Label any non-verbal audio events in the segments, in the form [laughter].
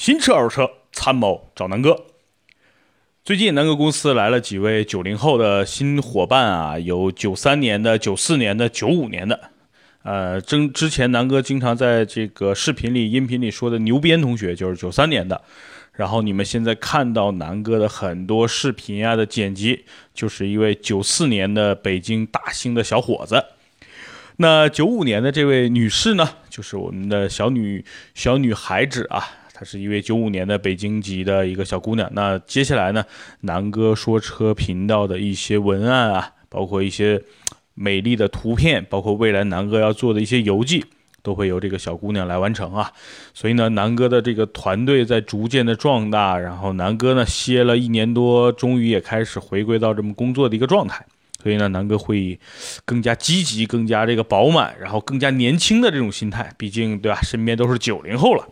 新车二手车参谋找南哥。最近南哥公司来了几位九零后的新伙伴啊，有九三年的、九四年的、九五年的。呃，之之前南哥经常在这个视频里、音频里说的牛鞭同学就是九三年的。然后你们现在看到南哥的很多视频啊的剪辑，就是一位九四年的北京大兴的小伙子。那九五年的这位女士呢，就是我们的小女小女孩子啊，她是一位九五年的北京籍的一个小姑娘。那接下来呢，南哥说车频道的一些文案啊，包括一些美丽的图片，包括未来南哥要做的一些游记。都会由这个小姑娘来完成啊，所以呢，南哥的这个团队在逐渐的壮大，然后南哥呢歇了一年多，终于也开始回归到这么工作的一个状态，所以呢，南哥会更加积极、更加这个饱满，然后更加年轻的这种心态，毕竟对吧，身边都是九零后了，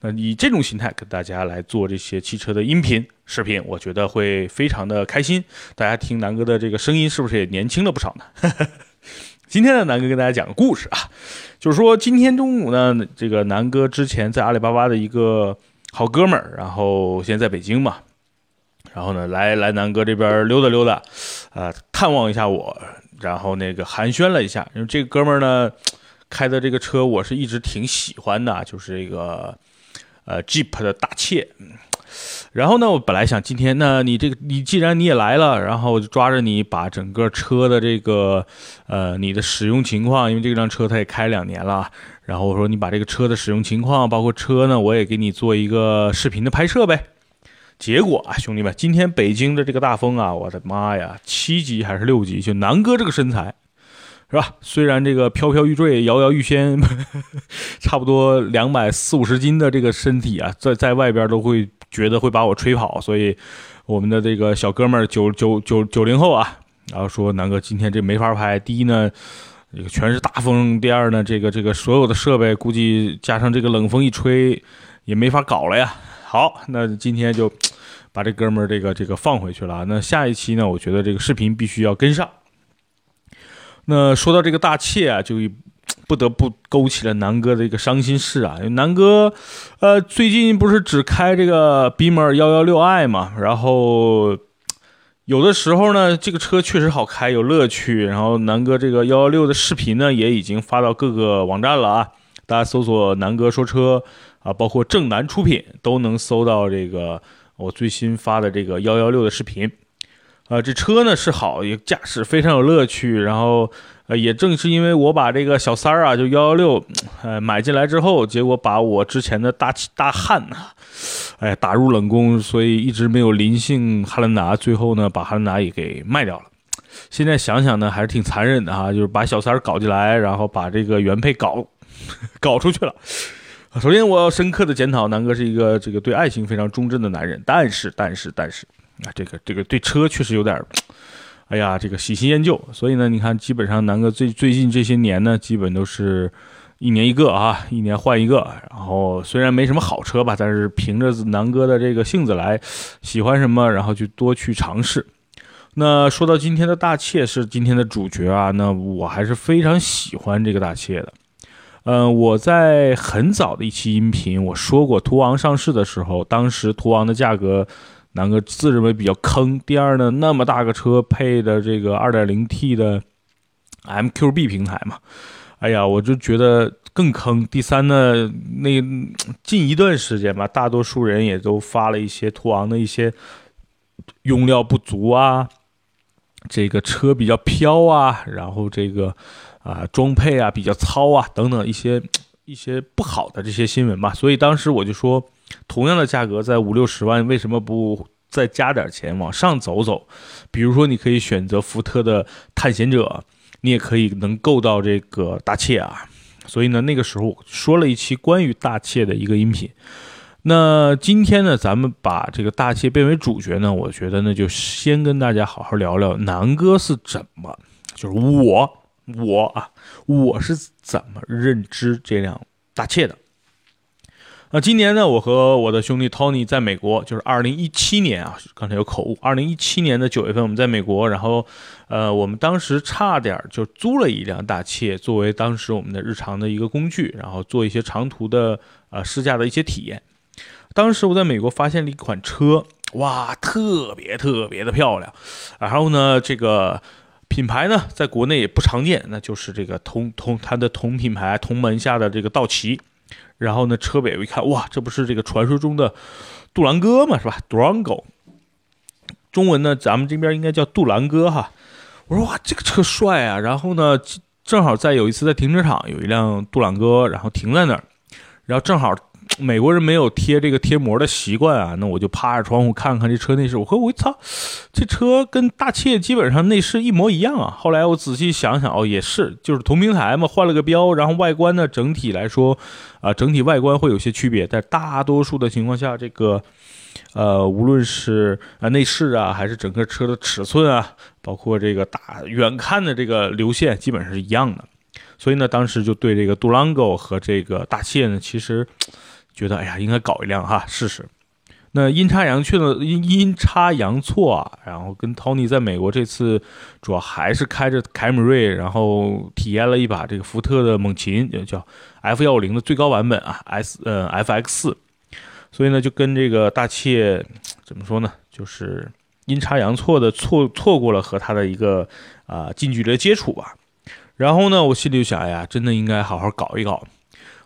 那以这种心态跟大家来做这些汽车的音频视频，我觉得会非常的开心。大家听南哥的这个声音，是不是也年轻了不少呢？[laughs] 今天呢，南哥跟大家讲个故事啊，就是说今天中午呢，这个南哥之前在阿里巴巴的一个好哥们儿，然后现在在北京嘛，然后呢来来南哥这边溜达溜达，啊，探望一下我，然后那个寒暄了一下，因为这个哥们儿呢开的这个车我是一直挺喜欢的，就是这个呃 Jeep 的大切。然后呢，我本来想今天，那你这个你既然你也来了，然后我就抓着你把整个车的这个，呃，你的使用情况，因为这辆车它也开两年了，然后我说你把这个车的使用情况，包括车呢，我也给你做一个视频的拍摄呗。结果啊，兄弟们，今天北京的这个大风啊，我的妈呀，七级还是六级？就南哥这个身材，是吧？虽然这个飘飘欲坠，摇摇欲仙，[laughs] 差不多两百四五十斤的这个身体啊，在在外边都会。觉得会把我吹跑，所以我们的这个小哥们儿九九九九零后啊，然后说南哥今天这没法拍。第一呢，这个全是大风；第二呢，这个这个所有的设备估计加上这个冷风一吹也没法搞了呀。好，那今天就把这哥们儿这个这个放回去了。那下一期呢，我觉得这个视频必须要跟上。那说到这个大切啊，就。不得不勾起了南哥的一个伤心事啊！南哥，呃，最近不是只开这个 BMR 幺幺六 i 嘛，然后有的时候呢，这个车确实好开，有乐趣。然后南哥这个幺幺六的视频呢，也已经发到各个网站了啊，大家搜索南哥说车啊，包括正南出品都能搜到这个我最新发的这个幺幺六的视频。啊，这车呢是好，也驾驶非常有乐趣，然后。呃，也正是因为我把这个小三儿啊，就幺幺六，呃，买进来之后，结果把我之前的大大汉啊，哎，打入冷宫，所以一直没有临幸汉兰达，最后呢，把汉兰达也给卖掉了。现在想想呢，还是挺残忍的哈，就是把小三儿搞进来，然后把这个原配搞搞出去了。首先，我要深刻的检讨南哥是一个这个对爱情非常忠贞的男人，但是，但是，但是，啊，这个这个对车确实有点。哎呀，这个喜新厌旧，所以呢，你看，基本上南哥最最近这些年呢，基本都是一年一个啊，一年换一个。然后虽然没什么好车吧，但是凭着南哥的这个性子来，喜欢什么，然后就多去尝试。那说到今天的大切是今天的主角啊，那我还是非常喜欢这个大切的。嗯，我在很早的一期音频我说过，途昂上市的时候，当时途昂的价格。南哥自认为比较坑。第二呢，那么大个车配的这个 2.0T 的 MQB 平台嘛，哎呀，我就觉得更坑。第三呢，那近一段时间吧，大多数人也都发了一些途昂的一些用料不足啊，这个车比较飘啊，然后这个啊装配啊比较糙啊等等一些一些不好的这些新闻吧。所以当时我就说。同样的价格在五六十万，为什么不再加点钱往上走走？比如说，你可以选择福特的探险者，你也可以能够到这个大切啊。所以呢，那个时候说了一期关于大切的一个音频。那今天呢，咱们把这个大切变为主角呢，我觉得呢，就先跟大家好好聊聊南哥是怎么，就是我我啊，我是怎么认知这辆大切的。那今年呢，我和我的兄弟 Tony 在美国，就是二零一七年啊，刚才有口误。二零一七年的九月份，我们在美国，然后，呃，我们当时差点就租了一辆大切，作为当时我们的日常的一个工具，然后做一些长途的呃试驾的一些体验。当时我在美国发现了一款车，哇，特别特别的漂亮。然后呢，这个品牌呢，在国内也不常见，那就是这个同同它的同品牌同门下的这个道奇。然后呢，车尾我一看，哇，这不是这个传说中的杜兰戈嘛，是吧？Durango，中文呢，咱们这边应该叫杜兰戈哈。我说哇，这个车帅啊！然后呢，正好在有一次在停车场有一辆杜兰戈，然后停在那儿，然后正好美国人没有贴这个贴膜的习惯啊，那我就趴着窗户看看这车内饰。我说我操，这车跟大切基本上内饰一模一样啊！后来我仔细想想，哦，也是，就是同平台嘛，换了个标，然后外观呢整体来说啊，整体外观会有些区别，但大多数的情况下，这个。呃，无论是啊内饰啊，还是整个车的尺寸啊，包括这个大远看的这个流线，基本上是一样的。所以呢，当时就对这个杜朗 o 和这个大切呢，其实觉得哎呀，应该搞一辆哈试试。那阴差阳错的阴阴差阳错啊，然后跟 Tony 在美国这次主要还是开着凯美瑞，然后体验了一把这个福特的猛禽，叫 F 幺五零的最高版本啊，S 呃 FX 四。所以呢，就跟这个大切怎么说呢？就是阴差阳错的错错过了和他的一个啊近距离的接触吧。然后呢，我心里就想，哎呀，真的应该好好搞一搞。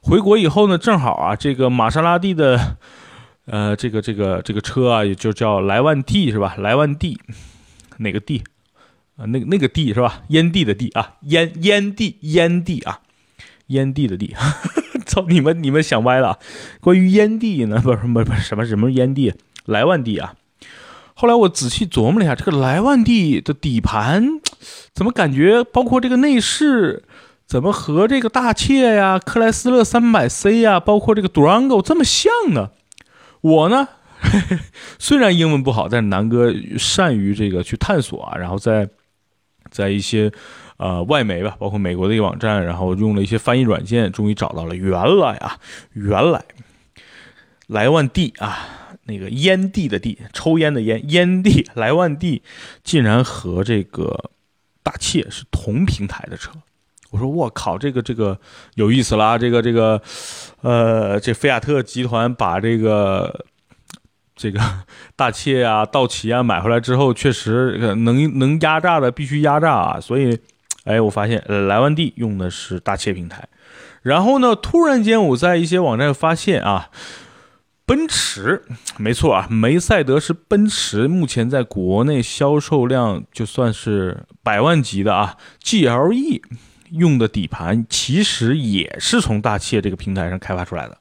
回国以后呢，正好啊，这个玛莎拉蒂的 [laughs] 呃这个这个这个车啊，也就叫莱万蒂是吧？莱万蒂哪个蒂啊？那个那个蒂是吧？烟蒂的蒂啊，烟烟蒂烟蒂啊，烟蒂的蒂。[laughs] 操你们！你们想歪了。关于烟蒂呢？不是，不是，不是什么什么烟蒂，莱万蒂啊。后来我仔细琢磨了一下，这个莱万蒂的底盘怎么感觉，包括这个内饰，怎么和这个大切呀、克莱斯勒三百 C 呀，包括这个 Durango 这么像呢？我呢，[laughs] 虽然英文不好，但是南哥善于这个去探索啊，然后在在一些。呃，外媒吧，包括美国的一个网站，然后用了一些翻译软件，终于找到了。原来啊，原来莱万蒂啊，那个烟蒂的蒂，抽烟的烟，烟蒂莱万蒂竟然和这个大切是同平台的车。我说我靠，这个这个有意思啦！这个这个，呃，这菲亚特集团把这个这个大切啊、道奇啊买回来之后，确实能能压榨的必须压榨啊，所以。哎，我发现莱万蒂用的是大切平台，然后呢，突然间我在一些网站发现啊，奔驰，没错啊，梅赛德斯奔驰目前在国内销售量就算是百万级的啊，GLE 用的底盘其实也是从大切这个平台上开发出来的。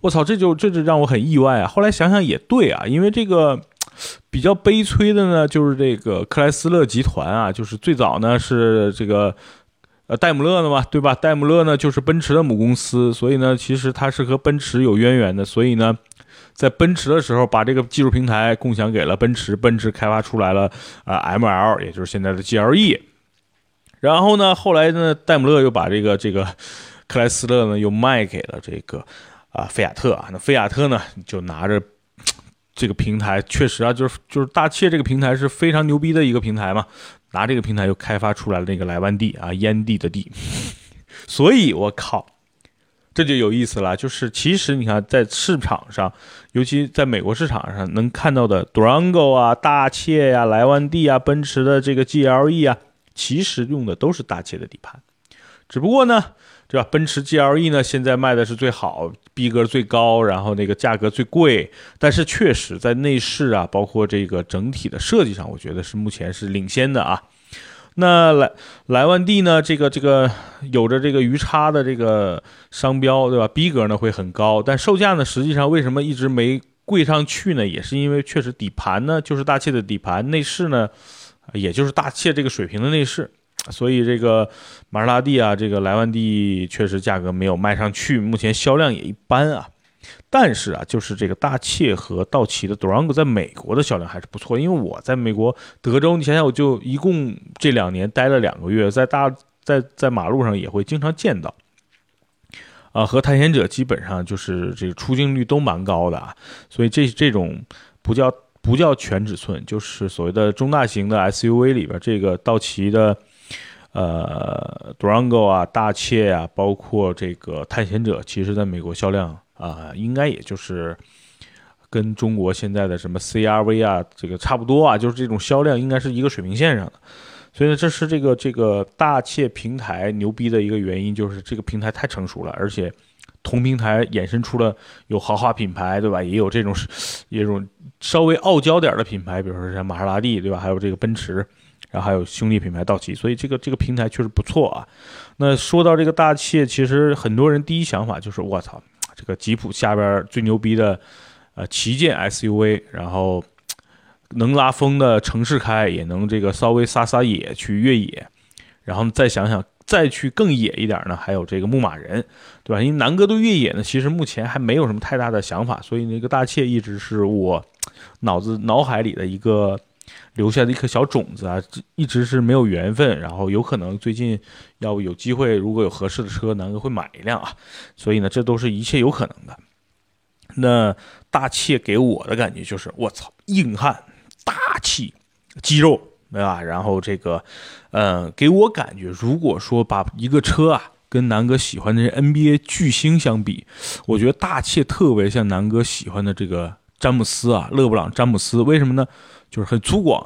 我操，这就这就让我很意外啊！后来想想也对啊，因为这个。比较悲催的呢，就是这个克莱斯勒集团啊，就是最早呢是这个呃戴姆勒的嘛，对吧？戴姆勒呢就是奔驰的母公司，所以呢其实它是和奔驰有渊源的，所以呢在奔驰的时候把这个技术平台共享给了奔驰，奔驰开发出来了啊 ML，也就是现在的 GLE。然后呢后来呢戴姆勒又把这个这个克莱斯勒呢又卖给了这个啊菲亚特啊，那菲亚特呢就拿着。[tsk] 这个平台确实啊，就是就是大切这个平台是非常牛逼的一个平台嘛，拿这个平台又开发出来了那个莱万地啊，烟蒂的地，[laughs] 所以我靠，这就有意思了。就是其实你看在市场上，尤其在美国市场上能看到的 Durango 啊、大切呀、莱万地啊、奔驰的这个 GLE 啊，其实用的都是大切的底盘，只不过呢。对吧？奔驰 GLE 呢，现在卖的是最好，逼格最高，然后那个价格最贵。但是确实在内饰啊，包括这个整体的设计上，我觉得是目前是领先的啊。那莱莱万蒂呢，这个这个有着这个鱼叉的这个商标，对吧？逼格呢会很高，但售价呢，实际上为什么一直没贵上去呢？也是因为确实底盘呢就是大切的底盘，内饰呢也就是大切这个水平的内饰。所以这个玛莎拉蒂啊，这个莱万蒂确实价格没有卖上去，目前销量也一般啊。但是啊，就是这个大切和道奇的 Durango 在美国的销量还是不错，因为我在美国德州，你想想，我就一共这两年待了两个月，在大在在马路上也会经常见到，啊，和探险者基本上就是这个出镜率都蛮高的啊。所以这这种不叫不叫全尺寸，就是所谓的中大型的 SUV 里边，这个道奇的。呃，Durango 啊，大切啊，包括这个探险者，其实在美国销量啊，应该也就是跟中国现在的什么 CRV 啊，这个差不多啊，就是这种销量应该是一个水平线上的。所以呢，这是这个这个大切平台牛逼的一个原因，就是这个平台太成熟了，而且同平台衍生出了有豪华品牌，对吧？也有这种也有稍微傲娇点的品牌，比如说像玛莎拉蒂，对吧？还有这个奔驰，然后还有兄弟品牌道奇，所以这个这个平台确实不错啊。那说到这个大切，其实很多人第一想法就是我操，这个吉普下边最牛逼的呃旗舰 SUV，然后。能拉风的城市开，也能这个稍微撒撒野去越野，然后再想想再去更野一点呢？还有这个牧马人，对吧？因为南哥对越野呢，其实目前还没有什么太大的想法，所以那个大切一直是我脑子脑海里的一个留下的一颗小种子啊，一直是没有缘分，然后有可能最近要有机会，如果有合适的车，南哥会买一辆啊，所以呢，这都是一切有可能的。那大切给我的感觉就是，我操，硬汉。大气，肌肉，对吧？然后这个，呃，给我感觉，如果说把一个车啊跟南哥喜欢的 NBA 巨星相比，我觉得大切特别像南哥喜欢的这个詹姆斯啊，勒布朗詹姆斯。为什么呢？就是很粗犷，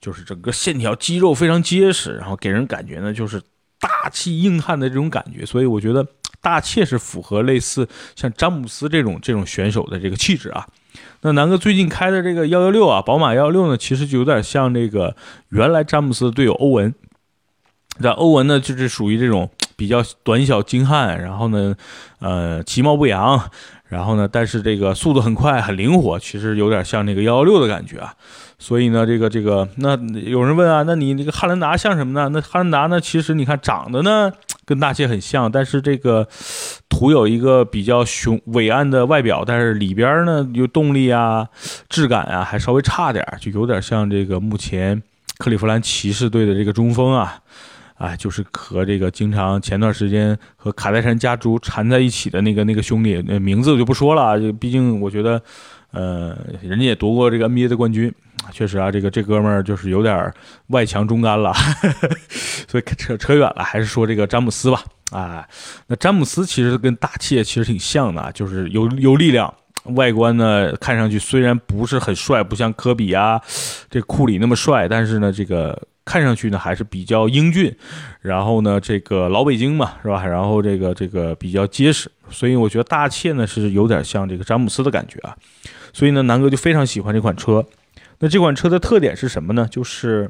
就是整个线条肌肉非常结实，然后给人感觉呢就是大气硬汉的这种感觉。所以我觉得大切是符合类似像詹姆斯这种这种选手的这个气质啊。那南哥最近开的这个幺幺六啊，宝马幺幺六呢，其实就有点像这个原来詹姆斯的队友欧文。那欧文呢，就是属于这种比较短小精悍，然后呢，呃，其貌不扬，然后呢，但是这个速度很快，很灵活，[laughs] 其实有点像那个幺幺六的感觉啊。所以呢，这个这个，那有人问啊，那你这个汉兰达像什么呢？那汉兰达呢，其实你看长得呢。[tsk] 跟大切很像，但是这个图有一个比较雄伟岸的外表，但是里边呢有动力啊、质感啊还稍微差点，就有点像这个目前克利夫兰骑士队的这个中锋啊，哎，就是和这个经常前段时间和卡戴珊家族缠在一起的那个那个兄弟，那名字我就不说了，毕竟我觉得，呃，人家也夺过这个 NBA 的冠军。确实啊，这个这哥们儿就是有点外强中干了，[laughs] 所以扯扯远了，还是说这个詹姆斯吧。啊，那詹姆斯其实跟大切其实挺像的，就是有有力量，外观呢看上去虽然不是很帅，不像科比啊，[sniffs] 这库里那么帅，但是呢这个看上去呢还是比较英俊。然后呢这个老北京嘛是吧？然后这个这个比较结实，所以我觉得大切呢是有点像这个詹姆斯的感觉啊。所以呢南哥就非常喜欢这款车。那这款车的特点是什么呢？就是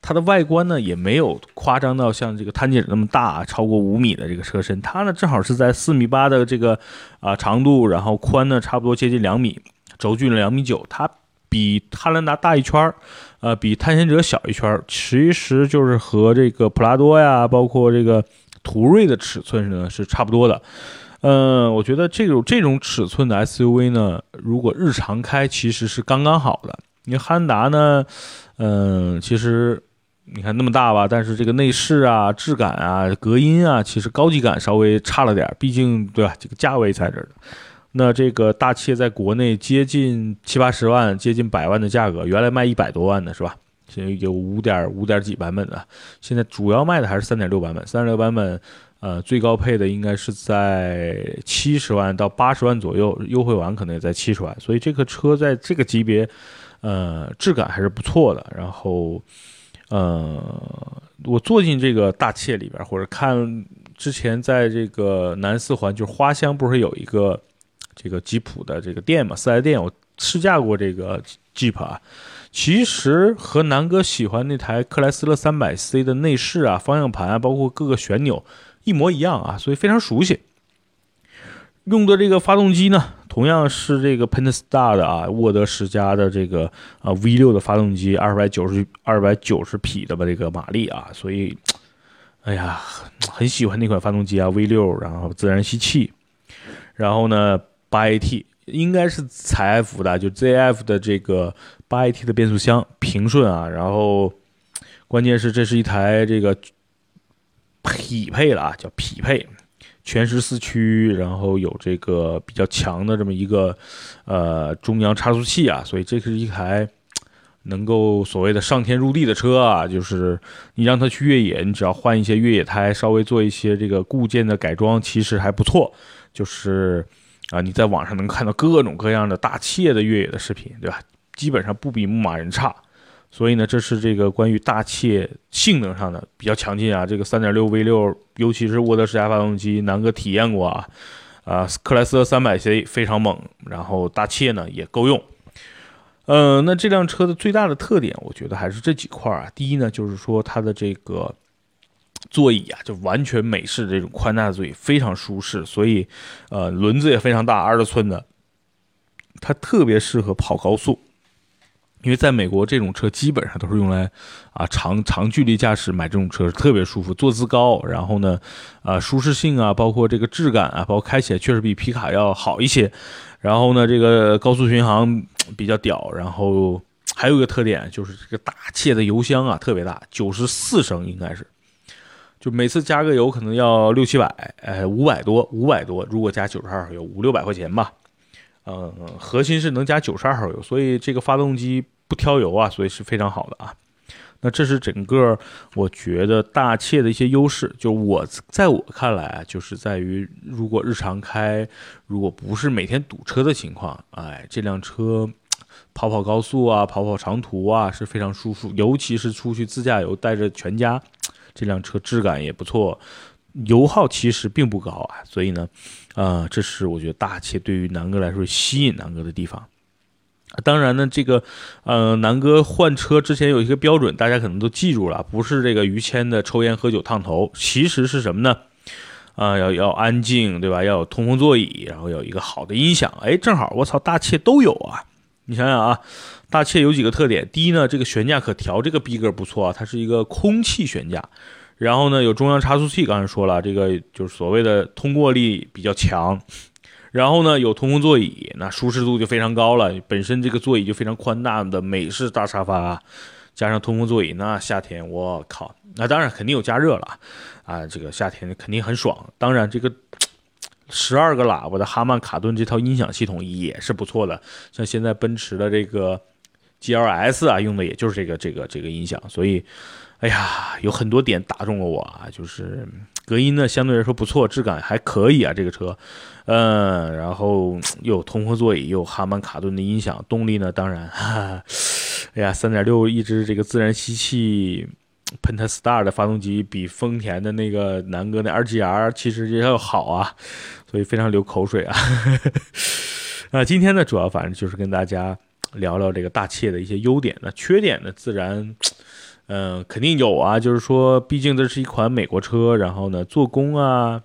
它的外观呢，也没有夸张到像这个探界者那么大，超过五米的这个车身。它呢，正好是在四米八的这个啊长度，然后宽呢，差不多接近两米，轴距呢两米九。它比汉兰达大一圈儿，呃，比探险者小一圈儿。其实就是和这个普拉多呀，包括这个途锐的尺寸呢是差不多的。嗯，我觉得这种这种尺寸的 SUV 呢，如果日常开其实是刚刚好的。因为汉兰达呢，嗯，其实你看那么大吧，但是这个内饰啊、质感啊、隔音啊，其实高级感稍微差了点。毕竟对吧，这个价位在这儿那这个大切在国内接近七八十万、接近百万的价格，原来卖一百多万的是吧？现在有五点五点几版本的，现在主要卖的还是三点六版本，三点六版本。呃，最高配的应该是在七十万到八十万左右，优惠完可能也在七十万，所以这个车在这个级别，呃，质感还是不错的。然后，呃，我坐进这个大切里边，或者看之前在这个南四环，就是花乡，不是有一个这个吉普的这个店嘛，四 S 店，我试驾过这个 Jeep 啊，其实和南哥喜欢那台克莱斯勒三百 C 的内饰啊、方向盘啊，包括各个旋钮。一模一样啊，所以非常熟悉。用的这个发动机呢，同样是这个 Pentastar 的啊，沃德十佳的这个啊 V6 的发动机，二百九十二百九十匹的吧这个马力啊，所以，哎呀，很喜欢那款发动机啊 V6，然后自然吸气，然后呢八 AT 应该是采 F 的，就 ZF 的这个八 AT 的变速箱平顺啊，然后关键是这是一台这个。匹配了啊，叫匹配，全时四驱，然后有这个比较强的这么一个呃中央差速器啊，所以这是一台能够所谓的上天入地的车啊，就是你让它去越野，你只要换一些越野胎，稍微做一些这个固件的改装，其实还不错。就是啊，你在网上能看到各种各样的大切的越野的视频，对吧？基本上不比牧马人差。所以呢，这是这个关于大切性能上的比较强劲啊。这个3.6 V6，尤其是沃德十佳发动机，南哥体验过啊。啊，克莱斯勒 300C 非常猛，然后大切呢也够用。呃，那这辆车的最大的特点，我觉得还是这几块啊。第一呢，就是说它的这个座椅啊，就完全美式这种宽大座椅，非常舒适。所以，呃，轮子也非常大，二十寸的，它特别适合跑高速。因为在美国，这种车基本上都是用来啊长长距离驾驶，买这种车特别舒服，坐姿高，然后呢，啊舒适性啊，包括这个质感啊，包括开起来确实比皮卡要好一些。然后呢，这个高速巡航比较屌。然后还有一个特点就是这个大切的油箱啊特别大，九十四升应该是，就每次加个油可能要六七百，哎五百多五百多，如果加九十二号油五六百块钱吧。嗯，核心是能加九十二号油，所以这个发动机不挑油啊，所以是非常好的啊。那这是整个我觉得大切的一些优势，就我在我看来啊，就是在于如果日常开，如果不是每天堵车的情况，哎，这辆车跑跑高速啊，跑跑长途啊是非常舒服，尤其是出去自驾游带着全家，这辆车质感也不错。油耗其实并不高啊，所以呢，啊，这是我觉得大切对于南哥来说吸引南哥的地方。当然呢，这个，呃，南哥换车之前有一个标准，大家可能都记住了，不是这个于谦的抽烟喝酒烫头，其实是什么呢？啊，要要安静，对吧？要有通风座椅，然后有一个好的音响。哎，正好，我操，大切都有啊！你想想啊，大切有几个特点？第一呢，这个悬架可调，这个逼格不错啊，它是一个空气悬架。然后呢，有中央差速器，刚才说了，这个就是所谓的通过力比较强。然后呢，有通风座椅，那舒适度就非常高了。本身这个座椅就非常宽大的美式大沙发，加上通风座椅，那夏天我靠，那当然肯定有加热了啊，这个夏天肯定很爽。当然，这个十二个喇叭的哈曼卡顿这套音响系统也是不错的，像现在奔驰的这个 GLS 啊，用的也就是这个这个这个音响，所以。哎呀，有很多点打中了我啊，就是隔音呢相对来说不错，质感还可以啊，这个车，嗯，然后又有通风座椅，又有哈曼卡顿的音响，动力呢当然，哈哈，哎呀，三点六一支这个自然吸气 Pentastar 的发动机比丰田的那个南哥的 RGR 其实也要好啊，所以非常流口水啊。[laughs] 那，今天呢主要反正就是跟大家聊聊这个大切的一些优点，那缺点呢自然。嗯，肯定有啊，就是说，毕竟这是一款美国车，然后呢，做工啊，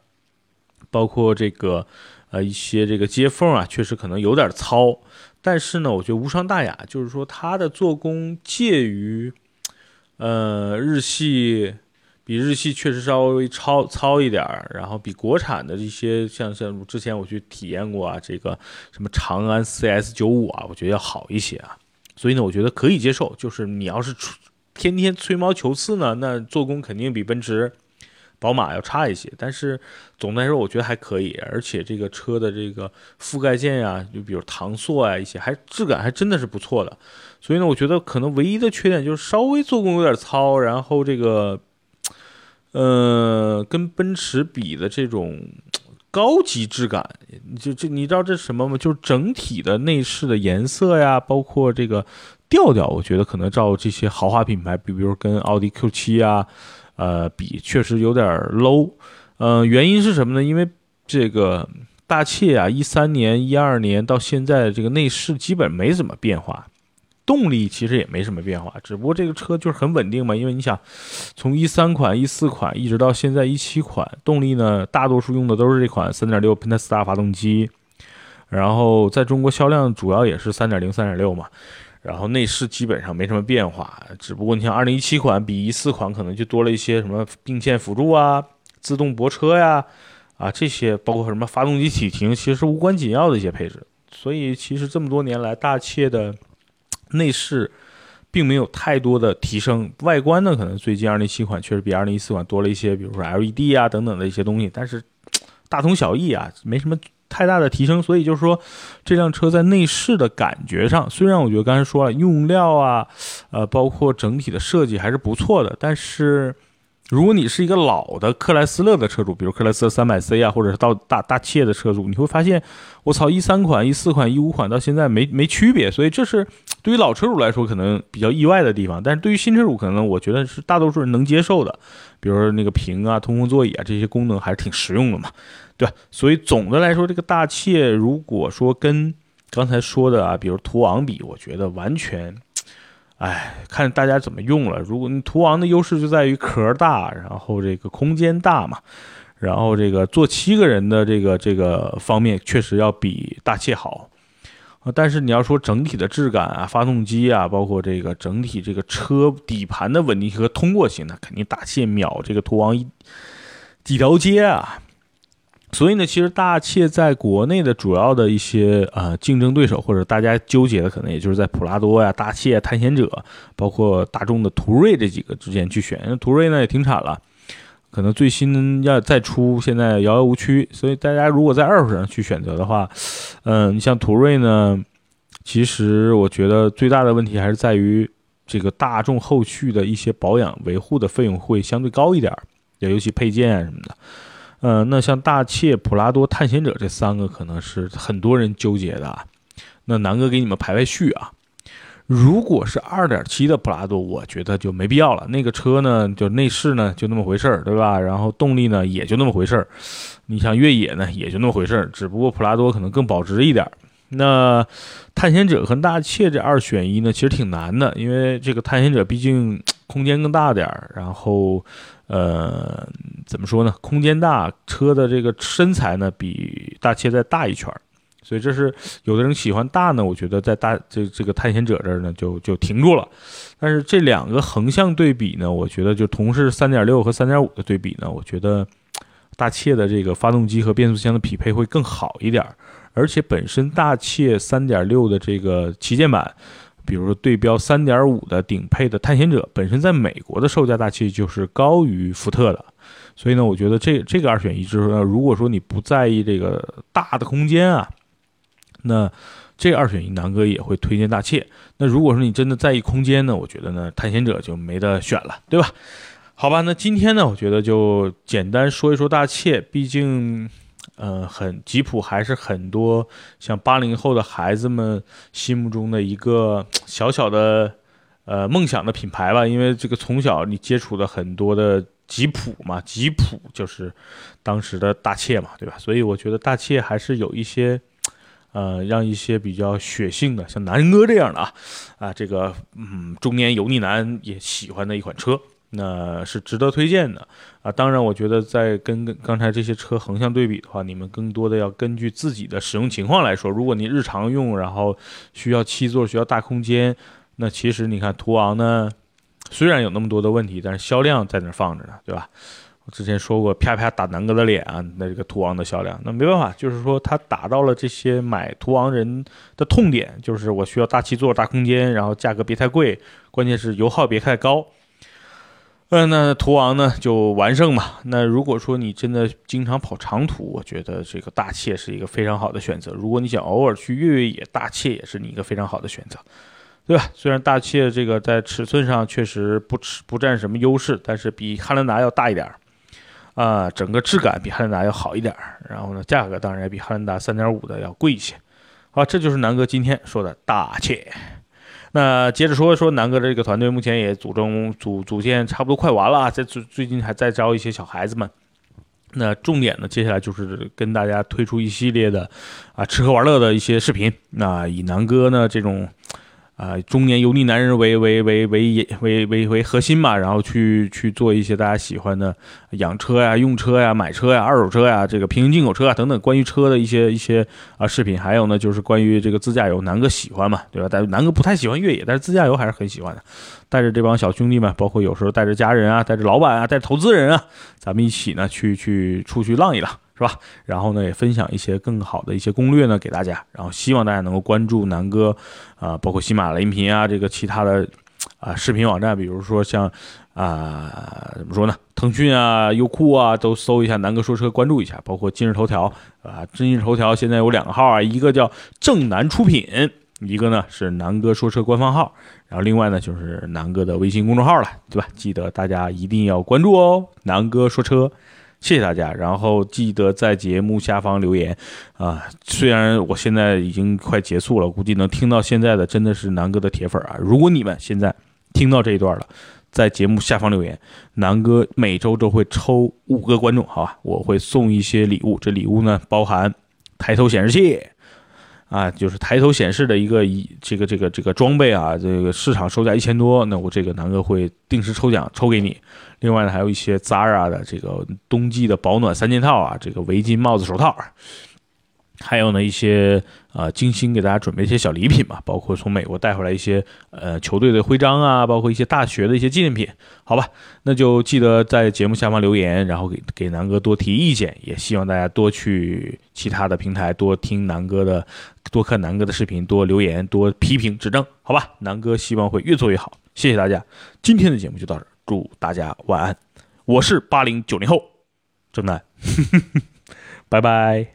包括这个呃一些这个接缝啊，确实可能有点糙，但是呢，我觉得无伤大雅，就是说它的做工介于呃日系，比日系确实稍微糙糙一点，然后比国产的一些像像之前我去体验过啊，这个什么长安 CS 九五啊，我觉得要好一些啊，所以呢，我觉得可以接受，就是你要是出。天天吹毛求疵呢，那做工肯定比奔驰、宝马要差一些。但是总的来说，我觉得还可以。而且这个车的这个覆盖件呀，就比如搪塑啊一些，还质感还真的是不错的。所以呢，我觉得可能唯一的缺点就是稍微做工有点糙，然后这个，呃，跟奔驰比的这种高级质感，就就你知道这是什么吗？就是整体的内饰的颜色呀，包括这个。调调，我觉得可能照这些豪华品牌，比比如跟奥迪 Q7 啊，呃，比确实有点 low。嗯，原因是什么呢？因为这个大切啊，一三年、一二年到现在，这个内饰基本没怎么变化，动力其实也没什么变化，只不过这个车就是很稳定嘛。因为你想，从一三款、一四款一直到现在一七款，动力呢，大多数用的都是这款三点六 Pentastar 发动机，然后在中国销量主要也是三点零、三点六嘛。然后内饰基本上没什么变化，只不过你像二零一七款比一四款可能就多了一些什么并线辅助啊、自动泊车呀，啊这些包括什么发动机启停，其实无关紧要的一些配置。所以其实这么多年来，大切的内饰并没有太多的提升，外观呢可能最近二零一七款确实比二零一四款多了一些，比如说 LED 啊等等的一些东西，但是 [tsk] 大同小异啊，没什么。太大的提升，所以就是说，这辆车在内饰的感觉上，虽然我觉得刚才说了用料啊，呃，包括整体的设计还是不错的，但是，如果你是一个老的克莱斯勒的车主，比如克莱斯勒三百 C 啊，或者是到大大切的车主，你会发现，我操，一三款、一四款、一五款到现在没没区别，所以这是对于老车主来说可能比较意外的地方。但是对于新车主，可能我觉得是大多数人能接受的，比如那个屏啊、通风座椅啊这些功能还是挺实用的嘛，对吧？所以总的来说，这个大切如果说跟刚才说的啊，比如途昂比，我觉得完全。哎，看大家怎么用了。如果你途昂的优势就在于壳大，然后这个空间大嘛，然后这个坐七个人的这个这个方面确实要比大切好。但是你要说整体的质感啊、发动机啊，包括这个整体这个车底盘的稳定性和通过性，那肯定大切秒这个途昂一几条街啊。所以呢，其实大切在国内的主要的一些呃竞争对手，或者大家纠结的，可能也就是在普拉多呀、大切、探险者，包括大众的途锐这几个之间去选。因为途锐呢也停产了，可能最新要再出，现在遥遥无期。所以大家如果在二手上去选择的话，嗯，你像途锐呢，其实我觉得最大的问题还是在于这个大众后续的一些保养维护的费用会相对高一点，尤其配件啊什么的。呃，那像大切、普拉多、探险者这三个可能是很多人纠结的。那南哥给你们排排序啊。如果是2.7的普拉多，我觉得就没必要了。那个车呢，就内饰呢就那么回事儿，对吧？然后动力呢也就那么回事儿。你像越野呢也就那么回事儿，只不过普拉多可能更保值一点。那探险者和大切这二选一呢，其实挺难的，因为这个探险者毕竟空间更大点儿，然后。呃，怎么说呢？空间大，车的这个身材呢比大切再大一圈儿，所以这是有的人喜欢大呢。我觉得在大这这个探险者这儿呢就就停住了。但是这两个横向对比呢，我觉得就同是三点六和三点五的对比呢，我觉得大切的这个发动机和变速箱的匹配会更好一点儿，而且本身大切三点六的这个旗舰版。比如说对标三点五的顶配的探险者，本身在美国的售价大气就是高于福特的，所以呢，我觉得这这个二选一之后呢，如果说你不在意这个大的空间啊，那这二选一南哥也会推荐大切。那如果说你真的在意空间呢，我觉得呢探险者就没得选了，对吧？好吧，那今天呢，我觉得就简单说一说大切，毕竟。嗯，很吉普还是很多像八零后的孩子们心目中的一个小小的呃梦想的品牌吧，因为这个从小你接触的很多的吉普嘛，吉普就是当时的大切嘛，对吧？所以我觉得大切还是有一些呃让一些比较血性的，像南哥这样的啊啊这个嗯中年油腻男也喜欢的一款车。那是值得推荐的啊！当然，我觉得在跟刚才这些车横向对比的话，你们更多的要根据自己的使用情况来说。如果你日常用，然后需要七座、需要大空间，那其实你看途昂呢，虽然有那么多的问题，但是销量在那放着呢，对吧？我之前说过，啪啪打南哥的脸啊，那这个途昂的销量，那没办法，就是说它打到了这些买途昂人的痛点，就是我需要大七座、大空间，然后价格别太贵，关键是油耗别太高。嗯，那途昂呢就完胜嘛。那如果说你真的经常跑长途，我觉得这个大切是一个非常好的选择。如果你想偶尔去越越野，大切也是你一个非常好的选择，对吧？虽然大切这个在尺寸上确实不吃不占什么优势，但是比汉兰达要大一点儿啊，整个质感比汉兰达要好一点儿。然后呢，价格当然也比汉兰达三点五的要贵一些。好，这就是南哥今天说的大切。那接着说说南哥的这个团队，目前也组中组组建差不多快完了啊，在最最近还在招一些小孩子们。那重点呢，接下来就是跟大家推出一系列的啊吃喝玩乐的一些视频。那以南哥呢这种。啊，中年油腻男人为为为为为为为核心嘛，然后去去做一些大家喜欢的养车呀、用车呀、买车呀、二手车呀、这个平行进口车啊等等关于车的一些一些啊视频，还有呢就是关于这个自驾游，南哥喜欢嘛，对吧？但南哥不太喜欢越野，但是自驾游还是很喜欢的。带着这帮小兄弟们，包括有时候带着家人啊，带着老板啊，带着投资人啊，咱们一起呢去去出去浪一浪。是吧？然后呢，也分享一些更好的一些攻略呢给大家。然后希望大家能够关注南哥，啊，包括喜马拉雅音频啊，这个其他的啊视频网站，比如说像啊怎么说呢？腾讯啊、优酷啊，都搜一下南哥说车，关注一下。包括今日头条啊，今日头条现在有两个号啊，一个叫正南出品。一个呢是南哥说车官方号，然后另外呢就是南哥的微信公众号了，对吧？记得大家一定要关注哦，南哥说车，谢谢大家。然后记得在节目下方留言啊，虽然我现在已经快结束了，估计能听到现在的真的是南哥的铁粉啊。如果你们现在听到这一段了，在节目下方留言，南哥每周都会抽五个观众，好吧？我会送一些礼物，这礼物呢包含抬头显示器。啊，就是抬头显示的一个一这个这个这个装备啊，这个市场售价一千多，那我这个南哥会定时抽奖抽给你。另外呢，还有一些 Zara 的这个冬季的保暖三件套啊，这个围巾、帽子、手套。还有呢一些呃精心给大家准备一些小礼品嘛，包括从美国带回来一些呃球队的徽章啊，包括一些大学的一些纪念品，好吧，那就记得在节目下方留言，然后给给南哥多提意见，也希望大家多去其他的平台多听南哥的，多看南哥的视频，多留言，多批评指正，好吧，南哥希望会越做越好，谢谢大家，今天的节目就到这，祝大家晚安，我是八零九零后，正南，[laughs] 拜拜。